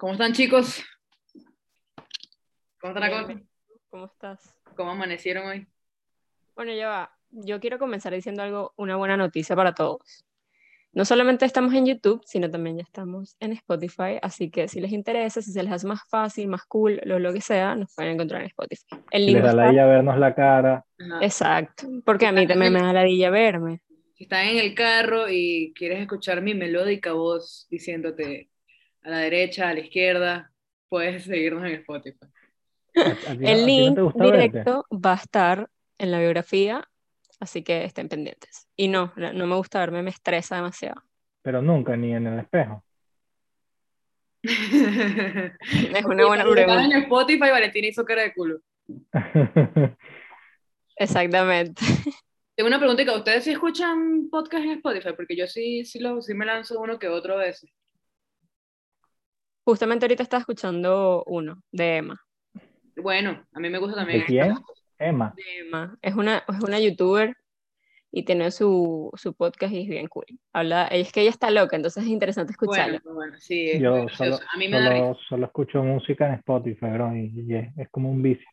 ¿Cómo están, chicos? ¿Cómo está la cosa? ¿Cómo estás? ¿Cómo amanecieron hoy? Bueno, ya va. Yo quiero comenzar diciendo algo, una buena noticia para todos. No solamente estamos en YouTube, sino también ya estamos en Spotify, así que si les interesa, si se les hace más fácil, más cool, lo, lo que sea, nos pueden encontrar en Spotify. El link da la idea vernos la cara. Ajá. Exacto, porque a mí también me da la dilla verme. Si estás en el carro y quieres escuchar mi melódica voz diciéndote a la derecha, a la izquierda, puedes seguirnos en Spotify. ¿A- a ti no- a ti El link verte? directo va a estar en la biografía, así que estén pendientes. Y no, no me gusta verme, me estresa demasiado. Pero nunca, ni en el espejo. Es una buena pregunta. en Spotify, Valentina hizo cara de culo. Exactamente. Tengo una preguntita, ¿ustedes sí escuchan podcast en Spotify? Porque yo sí, sí, lo, sí me lanzo uno que otro veces. Justamente ahorita estaba escuchando uno de Emma. Bueno, a mí me gusta también. ¿De quién? Emma. De Emma. Es una, es una youtuber y tiene su, su podcast y es bien cool. Habla, es que ella está loca, entonces es interesante escucharla. Bueno, bueno, sí, es Yo solo, a mí me da risa. solo, solo escucho música en Spotify, bro, y, y es, es como un vicio.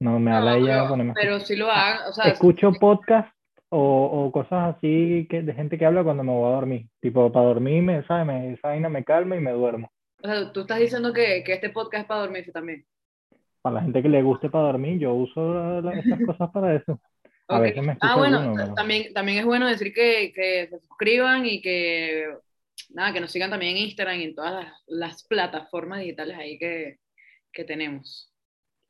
No me da No, la idea pero, a pero sí lo hagan, o sea, Escucho podcast o, o cosas así que, de gente que habla cuando me voy a dormir. Tipo, para dormir, me, ¿sabes? Me, esa vaina me calma y me duermo. O sea, tú estás diciendo que, que este podcast es para dormirse también. Para la gente que le guste para dormir, yo uso la- la- esas cosas para eso. A Ok. veces me Ah, bueno, alguno, pero- también, también es bueno decir que, que se suscriban y que, nada, que nos sigan también en Instagram y en todas las, las plataformas digitales ahí que, que tenemos.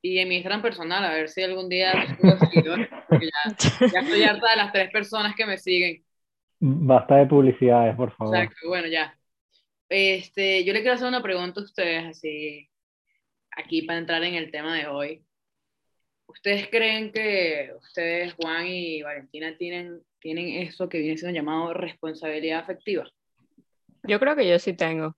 Y en mi Instagram personal, a ver si algún día subo seguidores, porque ya, ya estoy harta de las tres personas que me siguen. Basta de publicidades, por favor. Exacto, bueno, ya. Este, yo le quiero hacer una pregunta a ustedes, así, aquí para entrar en el tema de hoy. ¿Ustedes creen que ustedes, Juan y Valentina, tienen, tienen eso que viene siendo llamado responsabilidad afectiva? Yo creo que yo sí tengo.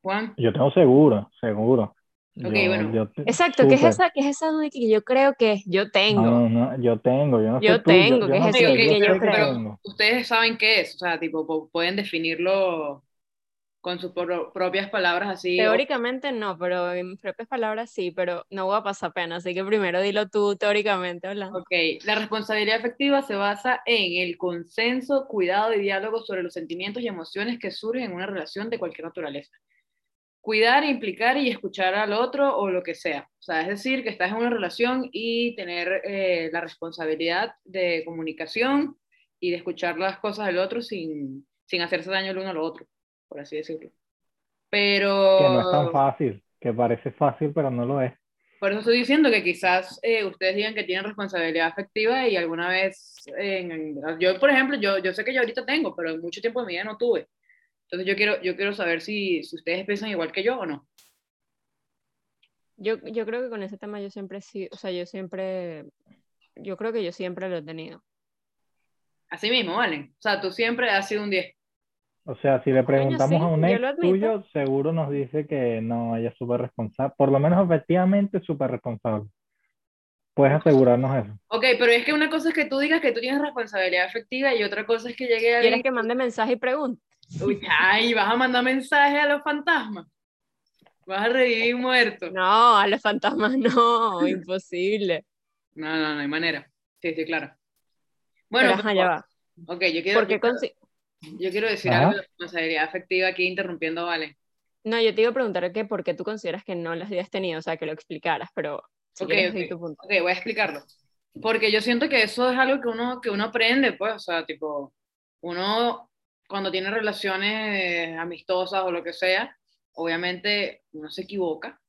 Juan, Yo tengo seguro, seguro. Ok, Yo- bueno. yo te- Exacto, ¿qué es esa, qué es esa duda que yo creo que es? Yo tengo. No, no, yo tengo, yo no sé Yo tú, yo- tengo, ¿qué es no eso sé, que yo creo? tengo. ustedes saben qué es, o sea, tipo, po- pueden definirlo con sus pro- propias palabras así. o- Teóricamente no, pero en mis propias palabras sí, pero no voy a pasar pena, así que primero dilo tú teóricamente hablando. Ok, la responsabilidad afectiva se basa en el consenso, cuidado y diálogo sobre los sentimientos y emociones que surgen en una relación de cualquier naturaleza. Cuidar, implicar y escuchar al otro o lo que sea. O sea, es decir, que estás en una relación y tener eh, la responsabilidad de comunicación y de escuchar las cosas del otro sin, sin hacerse daño el uno al otro, por así decirlo. Pero... Que no es tan fácil, que parece fácil, pero no lo es. Por eso estoy diciendo que quizás eh, ustedes digan que tienen responsabilidad afectiva y alguna vez, en- yo por ejemplo, yo, yo sé que yo ahorita tengo, pero en mucho tiempo de mi vida no tuve. Entonces yo quiero, yo quiero saber si, si ustedes piensan igual que yo o no. Yo, yo creo que con ese tema yo siempre sí, o sea, yo siempre, yo creo que yo siempre lo he tenido. Así mismo, ¿vale? O sea, tú siempre has sido un 10. O sea, si le preguntamos sí, a un ex tuyo, seguro nos dice que no, ella es súper responsable. Por lo menos efectivamente súper responsable. Puedes asegurarnos eso. Ok, pero es que una cosa es que tú digas que tú tienes responsabilidad afectiva y otra cosa es que llegue ¿Quieres alguien... que mande mensaje y pregunte? Uy, ay, vas a mandar mensaje a los fantasmas. Vas a revivir muerto. No, a los fantasmas no, imposible. No, no, no hay manera. Sí, sí, claro. Bueno, Pero ajá, ya va. ok, yo quiero, Porque yo quiero- consi- Yo quiero decir Ajá. algo de responsabilidad afectiva aquí interrumpiendo, vale. No, yo te iba a preguntar que por qué tú consideras que no las habías tenido, o sea, que lo explicaras, pero si Ok, quieres ok. decir tu punto. Ok, voy a explicarlo. Porque yo siento que eso es algo que uno, que uno aprende, pues, o sea, tipo, uno cuando tiene relaciones amistosas o lo que sea, obviamente uno se equivoca.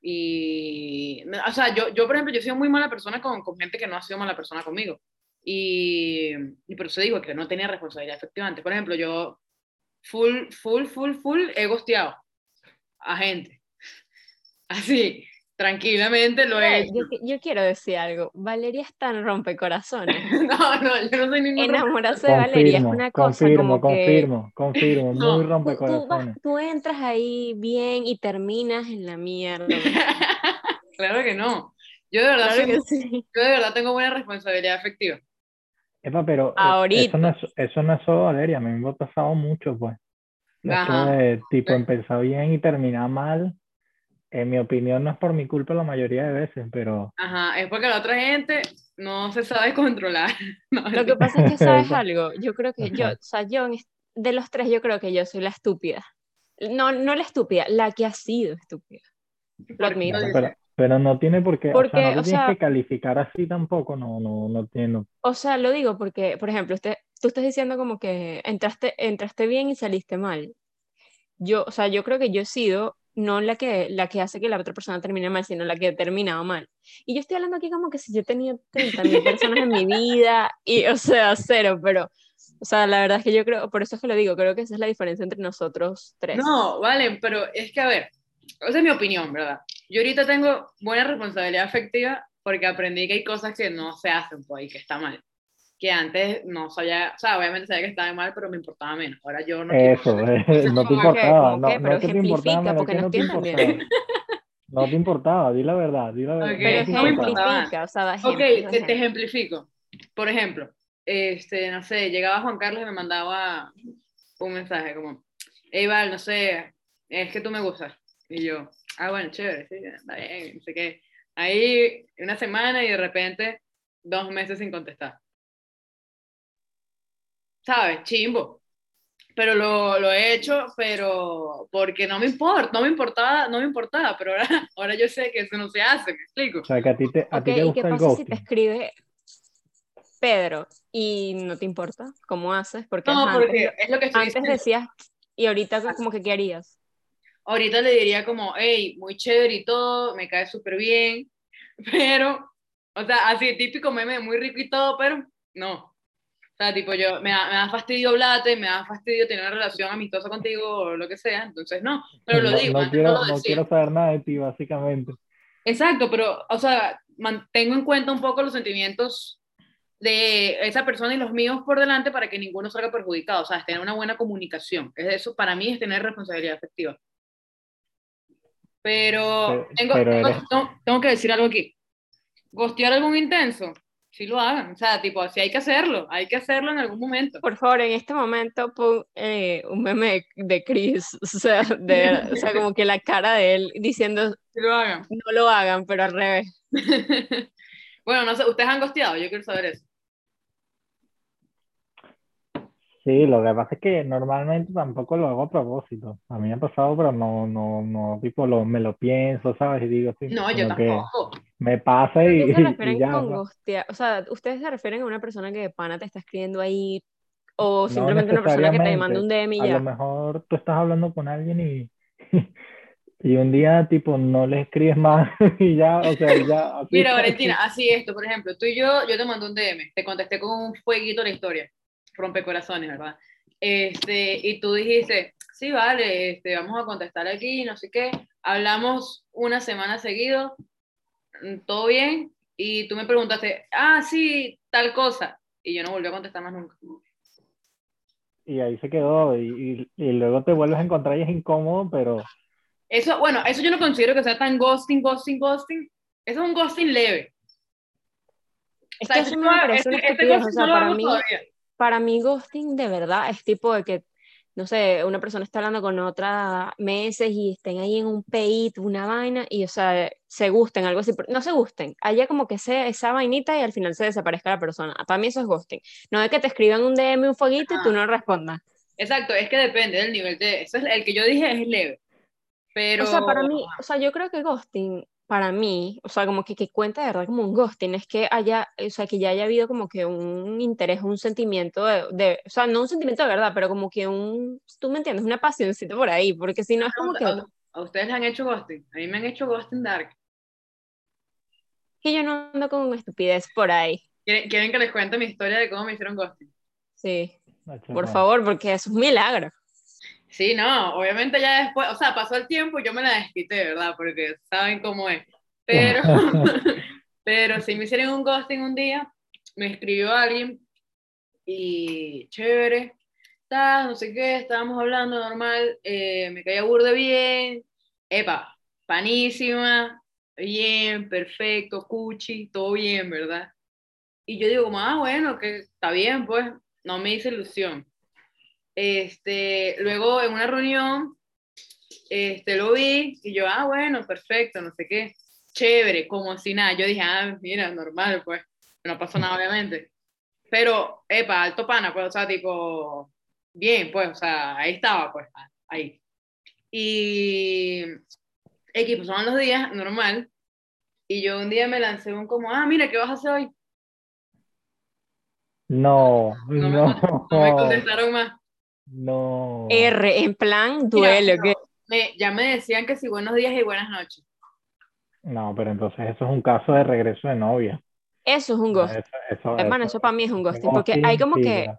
Y, o sea, yo, yo por ejemplo, yo he sido muy mala persona con, con gente que no ha sido mala persona conmigo. Y, y por eso digo que no tenía responsabilidad efectiva antes. Por ejemplo, yo full, full, full, full he gosteado a gente. Así, tranquilamente lo he hecho. Yo, yo quiero decir algo. Valeria es tan rompecorazones. No, no, yo no soy ningún Enamorarse de Valeria es Confirmo, una cosa confirmo, como que confirmo, confirmo. No, Muy tú, tú, rompecorazones. tú entras ahí bien y terminas en la mierda. Claro que no. Yo de verdad, Claro soy- que sí. yo de verdad tengo buena responsabilidad afectiva. Epa, pero eh, Ahorita. eso no es, eso no es solo Valeria, a mí me ha pasado mucho, pues. Ajá. de tipo empezar bien y terminar mal, en mi opinión no es por mi culpa la mayoría de veces, pero Ajá, es porque la otra gente no se sabe controlar. No, Lo que pasa es que, ¿sabes algo? Yo creo que yo, o sea, yo de los tres, yo creo que yo soy la estúpida. No, no la estúpida, la que ha sido estúpida. Lo admito. Pero, pero no tiene por qué, o Porque, sea, no o sea- que calificar así tampoco, no, no, no tiene, no- O sea, lo digo porque, por ejemplo, usted, tú estás diciendo como que entraste, entraste bien y saliste mal. Yo, o sea, yo creo que yo he sido no la que, la que hace que la otra persona termine mal, sino la que ha terminado mal. Y yo estoy hablando aquí como que si yo tenía 30.000 personas en mi vida y, o sea, cero, pero, o sea, la verdad es que yo creo, por eso es que lo digo, creo que esa es la diferencia entre nosotros tres. No, vale, pero es que a ver, esa es mi opinión, ¿verdad? Yo ahorita tengo buena responsabilidad afectiva porque aprendí que hay cosas que no se hacen, pues, y que está mal. Que antes no sabía, o sea, obviamente sabía que estaba mal, pero me importaba menos. Ahora yo no quiero- Eso, eh, no te importaba, ¿Cómo no, no Pero es que te importaba, porque que no te importaba. No te importaba, di la verdad, di la verdad. Ok, no ejemplifica, o sea, Ok, te, te ejemplifico. Por ejemplo, este, no sé, llegaba Juan Carlos y me mandaba un mensaje como, hey Val, no sé, es que tú me gustas. Y yo, ah, bueno, chévere, sí, está bien, no sé qué. Ahí una semana y de repente dos meses sin contestar. ¿Sabes? Chimbo. Pero lo, lo he hecho, pero porque no me importa, no me importaba, no me importaba, pero ahora, ahora yo sé que eso no se hace, ¿me explico? O sea, que a ti te, a ti te ¿y qué gusta el pasa si te escribe Pedro y no te importa? ¿Cómo haces? Porque No, ajá, porque antes, es lo que estoy antes diciendo. decías, y ahorita como que ¿qué harías? Ahorita le diría como, hey, muy chévere y todo, me cae súper bien, pero, o sea, así típico meme, muy rico y todo, pero no. O sea, tipo yo, me da, me da fastidio hablarte, me da fastidio tener una relación amistosa contigo o lo que sea, entonces no, pero lo no, digo, no quiero, no no quiero saber nada de ti, básicamente. Exacto, pero, o sea, mantengo en cuenta un poco los sentimientos de esa persona y los míos por delante para que ninguno salga perjudicado, o sea, es tener una buena comunicación. Es eso, para mí es tener responsabilidad afectiva. Pero, Pero- tengo, pero tengo, eres- tengo- tengo que decir algo aquí. ¿Gostear algún intenso? Sí lo hagan, o sea, tipo, si hay que hacerlo, hay que hacerlo en algún momento. Por favor, en este momento pon eh, un meme de, Chris, o sea, de, o sea, como que la cara de él diciendo Sí lo hagan. no lo hagan, pero al revés. bueno, no sé, ¿ustedes han gosteado? Yo quiero saber eso. Sí, lo que pasa es que normalmente tampoco lo hago a propósito. A mí me ha pasado, pero no, no, no, tipo, lo, me lo pienso, ¿sabes? Y digo, sí, No, yo que tampoco. Me pasa ¿A y, se refieren y ya. con ¿no? ghostear? O sea, ¿ustedes se refieren a una persona que de pana te está escribiendo ahí o No simplemente una persona que te manda un DM y A ya? lo mejor tú estás hablando con alguien y, y un día, tipo, no le escribes más y ya, o sea, ya. así, Mira. Valentina, así esto, por ejemplo, tú y yo, yo te mandé un DM, te contesté con un fueguito la historia, rompecorazones, ¿verdad? Este, y tú dijiste, sí, vale, este, vamos a contestar aquí, no sé qué, hablamos una semana seguido, todo bien, y tú me preguntaste, ah, sí, tal cosa, y yo no volví a contestar más nunca. Y ahí se quedó y, y, y luego te vuelves a encontrar y es incómodo, pero Eso, bueno, eso yo no considero que sea tan ghosting, ghosting, ghosting, eso es un ghosting leve. Es O sea, que eso no- me parece este- este o ghosting sea, para mí, todavía. para mí ghosting de verdad es tipo de que, no sé, una persona está hablando con otra meses y estén ahí en un peito, una vaina, y o sea, se gusten, algo así, no se gusten, haya como que sea esa vainita y al final se desaparezca la persona. Para mí eso es ghosting. No es que te escriban un DM, un fueguito y tú no respondas. Exacto, es que depende del nivel de... Eso es, el que yo dije es leve. Pero... O sea, para mí, o sea, yo creo que ghosting, para mí, o sea, como que, que cuenta de verdad como un ghosting, es que haya, o sea, que ya haya habido como que un interés, un sentimiento de, de- o sea, no un sentimiento de verdad, pero como que un, tú me entiendes, una pasioncita por ahí, porque si no es como que, ¿A, a ustedes les han hecho ghosting? A mí me han hecho ghosting dark. que yo no ando con estupidez por ahí. ¿Quieren, quieren que les cuente mi historia de cómo me hicieron ghosting? Sí, por favor, porque es un milagro. Sí, no, obviamente ya después, o sea, pasó el tiempo y yo me la desquité, ¿verdad? Porque saben cómo es. Pero, pero si me hicieron un ghosting un día, me escribió alguien y chévere, tal, no sé qué, estábamos hablando normal, eh, me caía burde bien, epa, panísima, bien, perfecto, cuchi, todo bien, ¿verdad? Y yo digo, ah, bueno, que está bien, pues, no me hice ilusión. Este, luego en una reunión, este, lo vi y yo, ah, bueno, perfecto, no sé qué, chévere, como si nada. Yo dije, ah, mira, normal, pues, no pasó nada, obviamente. Pero, epa, alto pana, pues, o sea, tipo, bien, pues, o sea, ahí estaba, pues, ahí. Y equipo, son los días, normal. Y yo un día me lancé un como, ah, mira, ¿qué vas a hacer hoy? No, No, no, me, no me contestaron más. No. R, en plan Mira, duelo. pero me- ya me decían que sí, buenos días y buenas noches. No, pero entonces eso es un caso de regreso de novia. Eso es un ghost. Eso, eso, Hermano, eso para mí es un ghosting, porque hay como sí, que-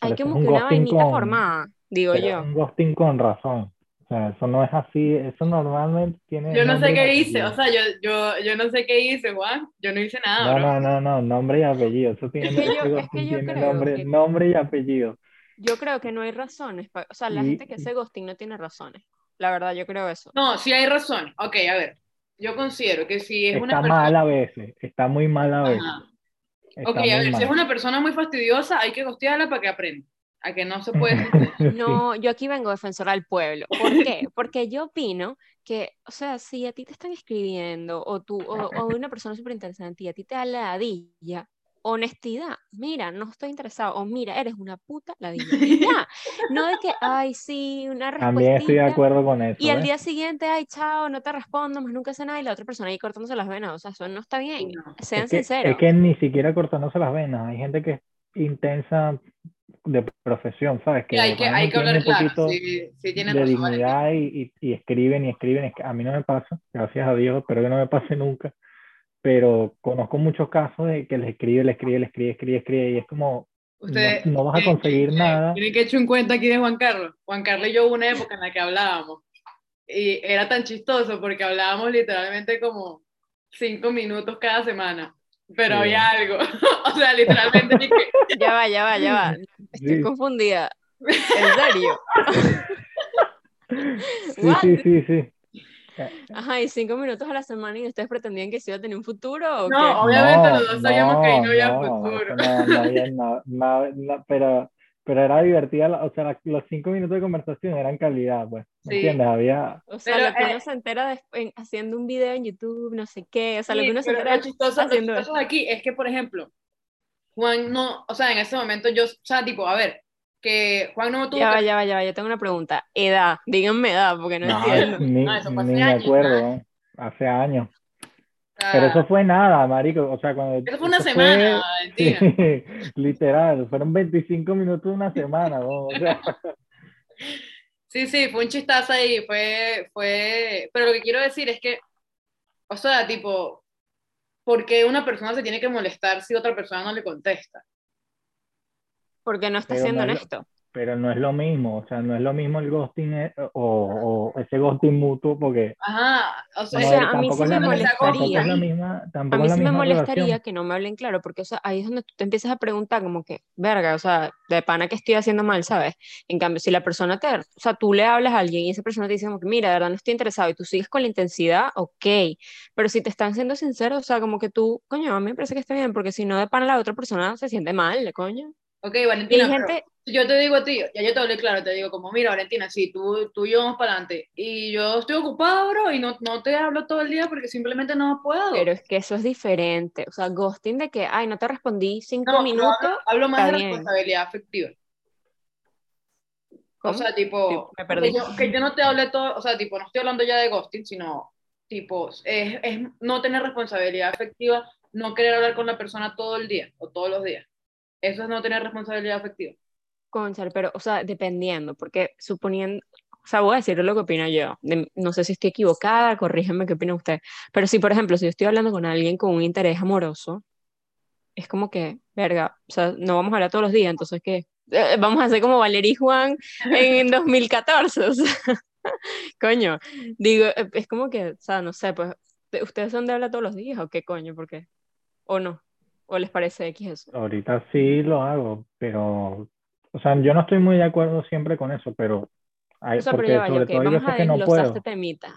Hay eso como es que un una ghosting vainita con- formada, digo yo. es un ghosting con razón. O sea, eso no es así, eso normalmente tiene Yo no sé qué hice, o sea, yo, yo, yo no sé qué hice, Juan. Yo no hice nada, No, bro. no, no, no, nombre y apellido. Eso tiene, Es que yo- es que ghosting yo tiene creo nombre, que- nombre y apellido. Yo creo que no hay razones. O sea, la Y- gente que hace ghosting no tiene razones. La verdad, yo creo eso. No, sí hay razón. Ok, a ver. Yo considero que si es una Está persona. mal a veces, está muy mal a veces. Está Ok, a ver, si mal. es una persona muy fastidiosa, hay que gostearla para que aprenda. A que no se puede. No, yo aquí vengo defensora del pueblo. ¿Por qué? Porque yo opino que, o sea, si a ti te están escribiendo o tú, o, o una persona súper interesante y a ti te da la ladilla, honestidad, mira, no estoy interesado, o mira, eres una puta ladilla. Y ya, no de que, ay, sí, una También estoy de acuerdo con eso. Y al ¿ves? día siguiente, ay, chao, no te respondo, más nunca sé nada, y la otra persona ahí cortándose las venas. O sea, eso no está bien. No. Sean Es que, sinceros. es que ni siquiera cortándose las venas. Hay gente que es intensa de profesión, ¿sabes? Y hay que, hay que repente hablar claro. poquito Sí, sí tienen de dignidad y, y, y escriben y escriben. Es que a mí no me pasa, gracias a Dios, espero que no me pase nunca. Pero conozco muchos casos de que les escribe, le escribe, le escribe, escribe, escribe, y es como, Ustedes no, no vas a conseguir nada. Tienen que echar un cuento aquí de Juan Carlos. Juan Carlos y yo hubo una época en la que hablábamos. Y era tan chistoso porque hablábamos literalmente como cinco minutos cada semana. Pero Sí. había algo. o sea, literalmente que- Ya va, ya va, ya va. Estoy Sí. confundida. ¿En serio? Sí, sí, sí, sí. Ajá, y cinco minutos a la semana y ustedes pretendían que se iba a tener un futuro o No, qué? obviamente los dos sabíamos que ahí no había no, futuro. No, no había no, no, no, pero, pero era divertida, o sea, los cinco minutos de conversación eran calidad, pues, ¿me Sí. entiendes? Había, O sea, Pero, lo que uno eh, se entera des- en- haciendo un video en YouTube, no sé qué, o sea, lo Sí, que uno se entera lo chistoso, lo haciendo chistoso de aquí es que, por ejemplo, Juan no, o sea, en ese momento yo, o sea, tipo, a ver, que Juan no tuvo Ya va, que- ya va, ya va, yo tengo una pregunta. Edad, díganme edad, porque no, no, entiendo. ni, Ah, eso fue ni hace me años, acuerdo, ¿no? ¿no? hace años. Pero eso fue nada, marico, o sea, cuando... eso fue una eso semana, fue- sí, literal, fueron 25 minutos de una semana, ¿no? O sea, Sí, sí, fue un chistazo ahí, fue, fue, pero lo que quiero decir es que, o sea, tipo, ¿por qué una persona se tiene que molestar si otra persona no le contesta? Porque no está Pero siendo no es lo- honesto. pero no es lo mismo, o sea, no es lo mismo el ghosting eh, o, o ese ghosting mutuo porque Ajá, o sea, O a mí sí me molestaría. misma, A mí sí me molestaría relación. que no me hablen claro, porque o sea, ahí es donde tú te empiezas a preguntar como que, verga, o sea, de pana que estoy haciendo mal, ¿sabes? En cambio, si la persona te, o sea, tú le hablas a alguien y esa persona te dice como que, mira, de verdad no estoy interesado y tú sigues con la intensidad, ok, pero si te están siendo sinceros, o sea, como que tú, coño, a mí me parece que está bien, porque si no, de pana la otra persona se siente mal, coño. Ok, Valentina, gente, yo te digo a ti, ya yo te hablé claro, te digo como, mira, Valentina, si tú, tú y yo vamos para adelante y yo estoy ocupado, bro, y no, no te hablo todo el día porque simplemente no puedo. pero es que eso es diferente, o sea, ghosting de que, ay, no te respondí cinco no, no, minutos, hablo, hablo más de bien. responsabilidad afectiva. O sea, tipo, Sí, me perdí. Que, yo, que yo no te hable todo, o sea, tipo, no estoy hablando ya de ghosting, sino, tipo, es, es no tener responsabilidad afectiva, no querer hablar con la persona todo el día o todos los días. Eso es no tener responsabilidad afectiva. Conchal, pero, o sea, dependiendo, porque suponiendo, o sea, voy a decir lo que opino yo. de- no sé si estoy equivocada, corríjanme qué opina usted. Pero si, por ejemplo, si yo estoy hablando con alguien con un interés amoroso, es como que, verga, o sea, no vamos a hablar todos los días, entonces, ¿qué? Eh, vamos a hacer como Valeria y Juan en 2014, o sea, coño, digo, es como que, o sea, no sé, pues, ¿ustedes son de hablar todos los días o qué coño? ¿Por qué? ¿O no? ¿O les parece X eso? Ahorita sí lo hago, pero, o sea, yo no estoy muy de acuerdo siempre con eso, pero hay, O sea, pero porque ya, sobre ok, todo Vamos a que no puedo. este temita.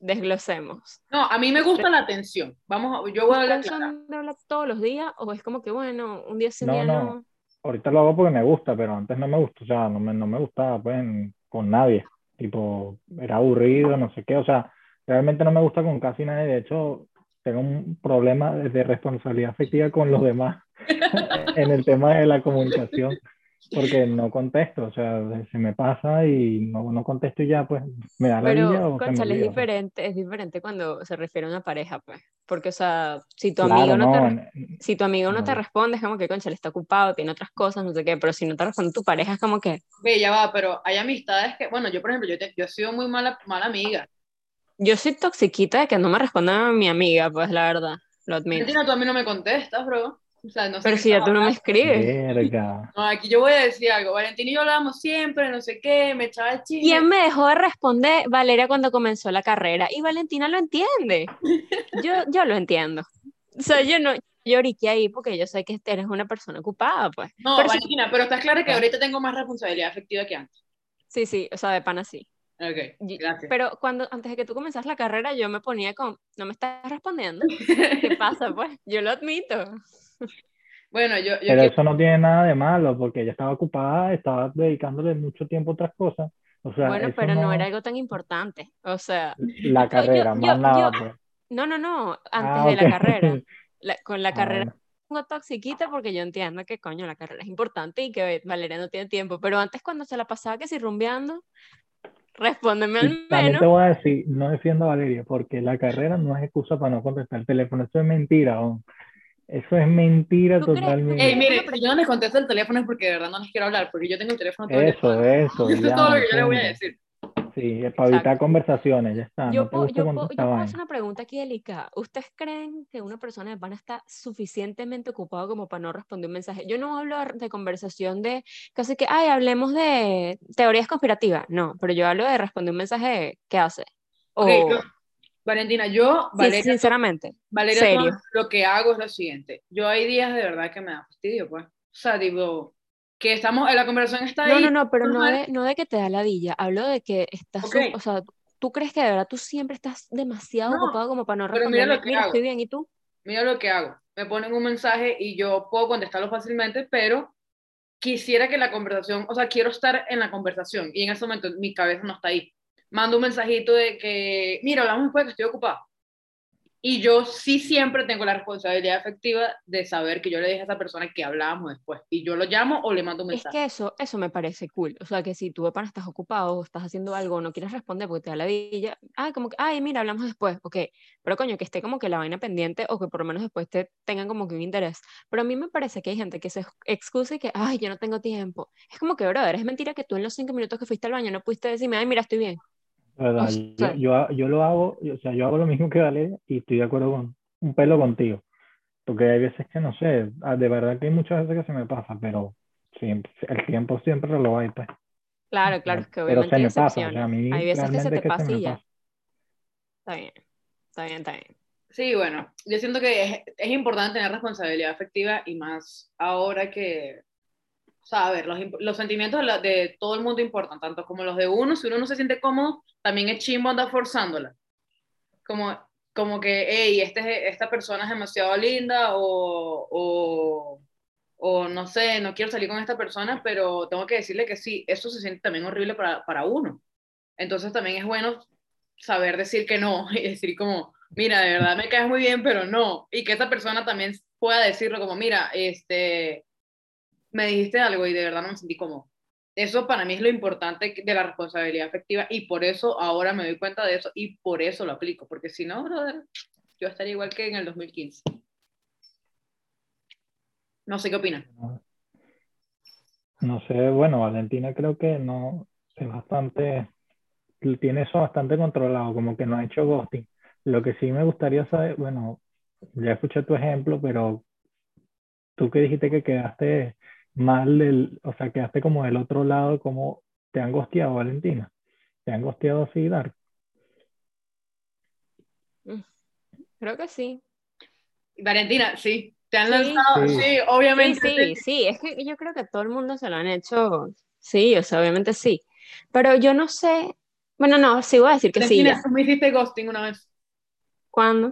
Desglosemos. No, a mí me gusta la atención. Vamos, yo voy a hablar ¿Ustedes clara. son de hablar todos los días o es como que, bueno, un día sí, un No, día no. no? ahorita lo hago porque me gusta, pero antes no me gustó, o sea, no me, no me gustaba pues con nadie, tipo, era aburrido, no sé qué, o sea, realmente no me gusta con casi nadie, de hecho, tengo un problema de responsabilidad afectiva con los demás en el tema de la comunicación porque no contesto, o sea, se me pasa y no, no contesto y ya, pues me da la Pero, o es diferente, es diferente cuando se refiere a una pareja, pues, porque, o sea, si tu amigo no, te, si tu amigo no, te responde, es como que, concha, está ocupado, tiene otras cosas, no sé qué, pero si no te responde tu pareja, es como que... Ve, ya va, pero hay amistades que, bueno, yo, por ejemplo, yo, yo he sido muy mala, mala amiga. Yo soy toxiquita de que no me responda mi amiga, pues, la verdad, lo admito. tú a mí no me contestas, bro. Pero si ya tú no me escribes. No, aquí yo voy a decir algo. Valentín y yo hablábamos siempre, no sé qué, me echaba el chisme. ¿Quién me dejó de responder? Valeria cuando comenzó la carrera. Y Valentina lo entiende. Yo, yo lo entiendo. O sea, yo no, yo ahí porque yo sé que eres una persona ocupada, pues. No, Valentina, pero estás claro que ahorita tengo más responsabilidad afectiva que antes. Sí, sí, o sea, de pana sí. Ok, gracias. Pero cuando, antes de que tú comenzas la carrera, yo me ponía con, no me estás respondiendo. ¿Qué pasa, pues? Yo lo admito. Bueno, yo, Pero eso no tiene nada de malo, porque ella estaba ocupada, estaba dedicándole mucho tiempo a otras cosas. O sea, bueno, pero no... era algo tan importante. O sea, la carrera, más nada. Pues. No, no, no, antes ah, de la carrera. con la ah, carrera tengo toxiquita porque yo entiendo que coño, la carrera es importante y que Valeria no tiene tiempo. Pero antes, cuando se la pasaba que si rumbeando, respóndeme al menos. También te voy a decir, no defiendo a Valeria, porque la carrera no es excusa para no contestar el teléfono. Eso es mentira. aún. Eso es mentira totalmente. Ey, mire, yo no les contesto el teléfono es porque de verdad no les quiero hablar, porque yo tengo el teléfono todo Eso, eso. Eso es todo lo que yo le voy a decir. Sí, es para evitar conversaciones, ya está. Yo, puedo, yo, puedo, hacer una pregunta aquí delicada. ¿Ustedes creen que una persona de pana está suficientemente ocupada como para no responder un mensaje? Yo no hablo de conversación de casi que, ay, hablemos de teorías conspirativas. No, pero yo hablo de responder un mensaje, ¿qué hace? O, Valentina, yo, Valeria, sinceramente, Valeria, lo que hago es lo siguiente. Yo hay días de verdad que me da fastidio, pues. O sea, digo, que estamos, la conversación está ahí. No, no, no, pero no de, no de que te da la villa. Hablo de que estás, o sea, tú crees que de verdad tú siempre estás demasiado ocupado como para no responder. Mira, mira estoy bien, ¿y tú? Mira lo que hago. Me ponen un mensaje y yo puedo contestarlo fácilmente, pero quisiera que la conversación, o sea, quiero estar en la conversación y en ese momento mi cabeza no está ahí mando un mensajito de que, mira, hablamos después que estoy ocupado. Y yo sí siempre tengo la responsabilidad efectiva de saber que yo le dije a esa persona que hablábamos después. Y yo lo llamo o le mando un mensaje. Es que eso, eso me parece cool. O sea, que si tú de estás ocupado o estás haciendo algo no quieres responder porque te da la villa, ay, como que, ay, mira, hablamos después. Ok, pero coño, que esté como que la vaina pendiente o que por lo menos después te tengan como que un interés. Pero a mí me parece que hay gente que se excusa y que, ay, yo no tengo tiempo. Es como que, brother, es mentira que tú en los cinco minutos que fuiste al baño no pudiste decirme, ay, mira, estoy bien yo, yo, lo hago, o sea, yo hago lo mismo que Valeria y estoy de acuerdo con un pelo contigo. Porque hay veces que no sé, ah, de verdad que hay muchas veces que se me pasa, pero siempre, el tiempo siempre lo hay, pues. Claro, claro, es que obviamente pero se me pasa, o sea, a mí hay veces que se te pasa y ya. Está bien, está bien, está bien. Sí, bueno, yo siento que es, es importante tener responsabilidad afectiva y más ahora que o sea, a ver, los, los sentimientos de, todo el mundo importan, tanto como los de uno. Si uno no se siente cómodo, también es chimbo andar forzándola. Como, como que, hey, este, esta persona es demasiado linda o, o, o, no sé, no quiero salir con esta persona, pero tengo que decirle que sí, eso se siente también horrible para, para uno. Entonces también es bueno saber decir que no y decir como, mira, de verdad me caes muy bien, pero no. Y que esta persona también pueda decirlo como, mira, este, me dijiste algo y de verdad no me sentí cómodo. Eso para mí es lo importante de la responsabilidad afectiva y por eso ahora me doy cuenta de eso y por eso lo aplico, porque si no, brother, yo estaría igual que en el 2015. No sé qué opinan. No sé, bueno, Valentina creo que no, es bastante, tiene eso bastante controlado, como que no ha hecho ghosting. Lo que sí me gustaría saber, bueno, ya escuché tu ejemplo, pero tú que dijiste que quedaste mal del, o sea, quedaste como del otro lado, como te han gosteado, Valentina. Te han gosteado así, Dark. Mm, creo que sí. Valentina, sí. Te han lanzado, sí, obviamente. Sí, sí, es que yo creo que todo el mundo se lo han hecho. Sí, o sea, obviamente sí. Pero yo no sé. Bueno, no, sí voy a decir que Valentina, sí. Tú me hiciste ghosting una vez. ¿Cuándo?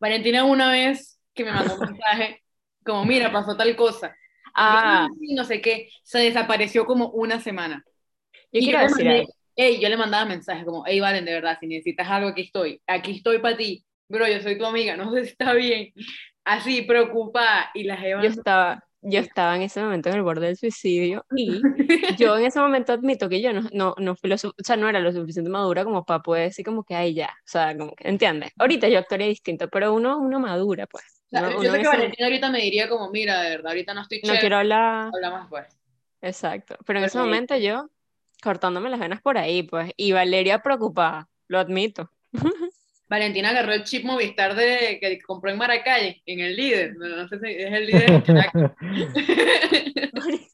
Valentina, una vez que me mandó un mensaje, como, mira, pasó tal cosa. Ah, Y no sé qué, se desapareció como una semana. yo Y quiero le decir mandé- algo. Ey, yo le mandaba mensajes como, hey, Valen, de verdad, si necesitas algo, aquí estoy. Aquí estoy para ti. Bro, yo soy tu amiga, no sé si está bien. Así, preocupada. Y la jeva... Yo estaba, yo estaba en ese momento en el borde del suicidio y yo en ese momento admito que yo no, no, no fui lo o sea, no era lo suficiente madura como para poder decir como que ahí ya, o sea, como que, ¿entiendes? Ahorita yo actuaría distinto, pero uno, uno madura, pues. Sea, yo en que Valentina ahorita me diría como, mira, de verdad, ahorita no estoy no chévere, quiero hablar, hablamos después. exacto, pero en ese momento yo cortándome las venas por ahí, pues, y Valeria preocupada, lo admito. Valentina agarró el chip Movistar de, que compró en Maracay, en el líder, no, no sé si es el líder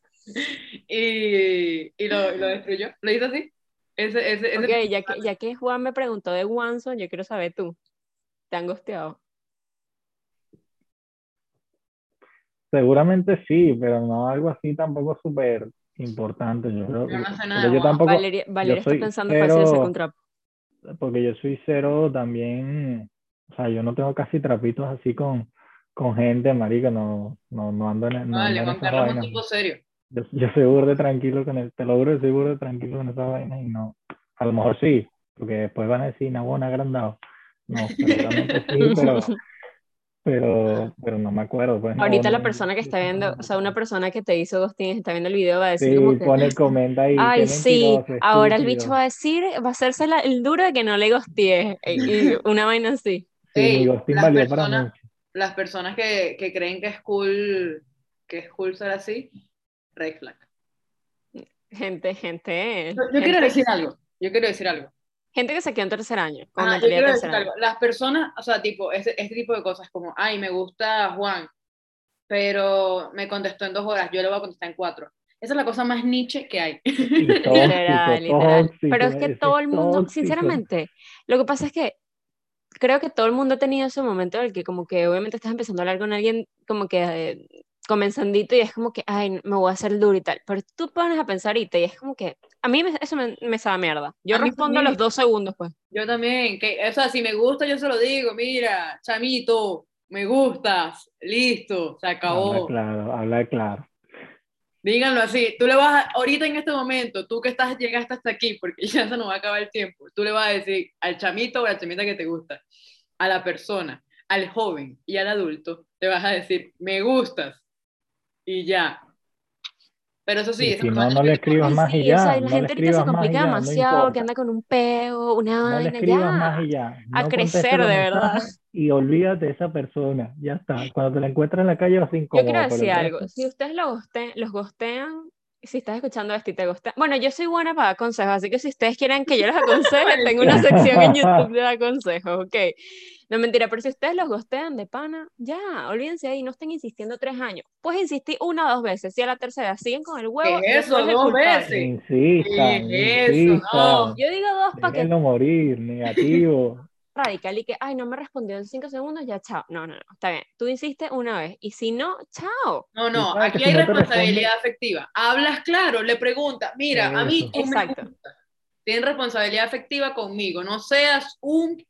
y, y lo, y lo destruyó, lo hizo así. Ese, ese, ese ya que, ya que Juan me preguntó de Wanson, yo quiero saber tú, ¿te han gosteado? Seguramente sí, pero no algo así tampoco súper importante. Yo, creo, Yo no sé nada yo Juan. tampoco, Valeria, Valeria está soy pensando fácil ese cero- contrato. porque yo soy cero también, o sea, yo no tengo casi trapitos así con, con gente, marica, no, no, no ando en, no Vale, ando en un tipo serio. Yo, yo soy burde tranquilo con el, te lo juro, soy burde tranquilo con esas vainas y no, a lo mejor sí, porque después van a decir, Nabona agrandado. No, seguramente sí, pero, pero, pero no me acuerdo. Pues, no, Ahorita la no, persona que está viendo, o sea, una persona que te hizo ghosting está viendo el video va a decir Sí, como que, pone, comenta ahí, ay, sí, mentiroso, ahora el bicho va a decir, va a hacerse la- el duro de que no le ghosteé, y una vaina así. Sí, Ey, mi ghosting las personas-. Las personas que, que creen que es cool, que es cool ser así, red flag. Gente, gente, Yo, yo quiero gente, decir algo, yo quiero decir algo. Gente que se quedó en tercer año, con Ajá, yo quiero tercer decir año. algo. Las personas, o sea, tipo, este, este tipo de cosas como, ay, me gusta Juan, pero me contestó en dos horas, yo le voy a contestar en cuatro. Esa es la cosa más niche que hay. Tóxico, Literal, literal. tóxico, Pero es que todo el mundo, tóxico. sinceramente, lo que pasa es que creo que todo el mundo ha tenido ese momento en el que como que obviamente estás empezando a hablar con alguien como que eh, comenzandito y es como que, ay, me voy a hacer duro y tal. Pero tú pones a pensar ahorita y es como que, a mí me- eso me, me sabe mierda. Yo A respondo a también. los dos segundos, pues. Yo también, que, o sea, si me gusta, yo se lo digo, mira, chamito, me gustas, listo, se Habla acabó. claro, habla claro. Díganlo así, tú le vas a, ahorita en este momento, tú que estás, llegaste hasta aquí, porque ya se nos va a acabar el tiempo, tú le vas a decir al chamito o a la chamita que te gusta, a la persona, al joven y al adulto, te vas a decir, me gustas, y ya. Pero eso sí, Y si no, no le escribas más y sí, ya. o sea, y la no le gente ahorita se complica ya, no demasiado, que anda con un peo, una No le vaina, escribas ya. más y ya. A crecer, los de verdad. Y olvídate de esa persona. Ya está. Cuando te la encuentras en la calle vas ser Yo incómodo. quiero decir algo, si ustedes lo goste- los gostean, si estás escuchando esto y te gusta, bueno, yo soy buena para dar consejos, así que si ustedes quieren que yo los aconseje, tengo una sección en YouTube de dar consejos, ok. No mentira, pero si ustedes los gostean de pana, ya, olvídense ahí, no estén insistiendo tres años. Puedes insistir una o dos veces, si a la tercera siguen con el huevo, ¿Qué es eso? ¿Dos culpable. veces? Insistan, ¿Qué es eso? No. Yo digo dos para que Déjenlo morir, negativo. Radical y que, ay, no me respondió en cinco segundos, ya, chao. No, no, no, está bien. Tú insistes una vez y si no, chao. No, no, aquí hay responsabilidad afectiva. Hablas claro, le preguntas, mira, a mí me Exacto. gustas. Tienes responsabilidad afectiva conmigo, no seas un...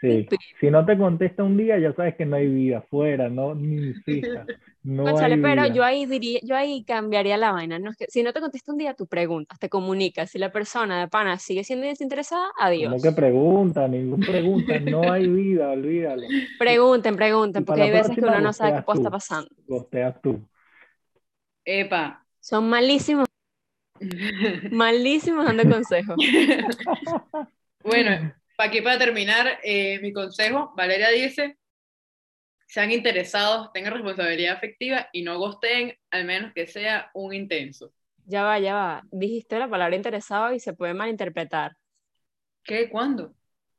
Sí. Si no te contesta un día, ya sabes que no hay vida afuera, no ni insistas. No hay pero vida. yo ahí diría, yo ahí cambiaría la vaina. No es que, si no te contesta un día, tú preguntas, te comunicas. Si la persona de pana sigue siendo desinteresada, adiós. ¿Cómo que pregunta? Ningún pregunta. No hay vida, olvídalo. Pregunten, pregunten, porque hay veces que uno no sabe qué puede estar pasando. Gosteas tú. Epa. Son malísimos, malísimos dando consejos. bueno, aquí para terminar, eh, mi consejo, Valeria dice, sean interesados, tengan responsabilidad afectiva y no gosteen, al menos que sea un intenso. Ya va, ya va. Dijiste la palabra interesado y se puede malinterpretar. ¿Qué? ¿Cuándo?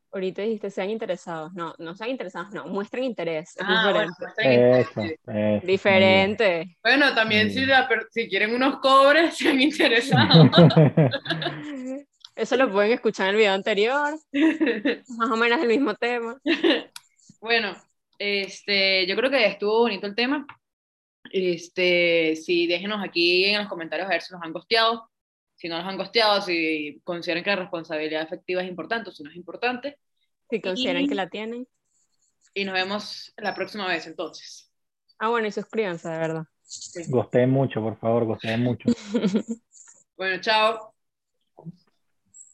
Ahorita dijiste sean interesados. No, no sean interesados, no. Muestren interés. Es Ah, bueno, diferente. muestren interés. Eso. Diferente. Bueno, también si, la si quieren unos cobres, sean interesados. Eso lo pueden escuchar en el video anterior. Más o menos el mismo tema. Bueno, este, yo creo que estuvo bonito el tema. Este, sí, déjenos aquí en los comentarios a ver si nos han gosteado, si no nos han gosteado, si consideran que la responsabilidad efectiva es importante o si no es importante. Si consideran Y- que la tienen. Y nos vemos la próxima vez entonces. Ah, bueno, y suscríbanse, de verdad. Gosté mucho, por favor, gosté mucho. Bueno, chao.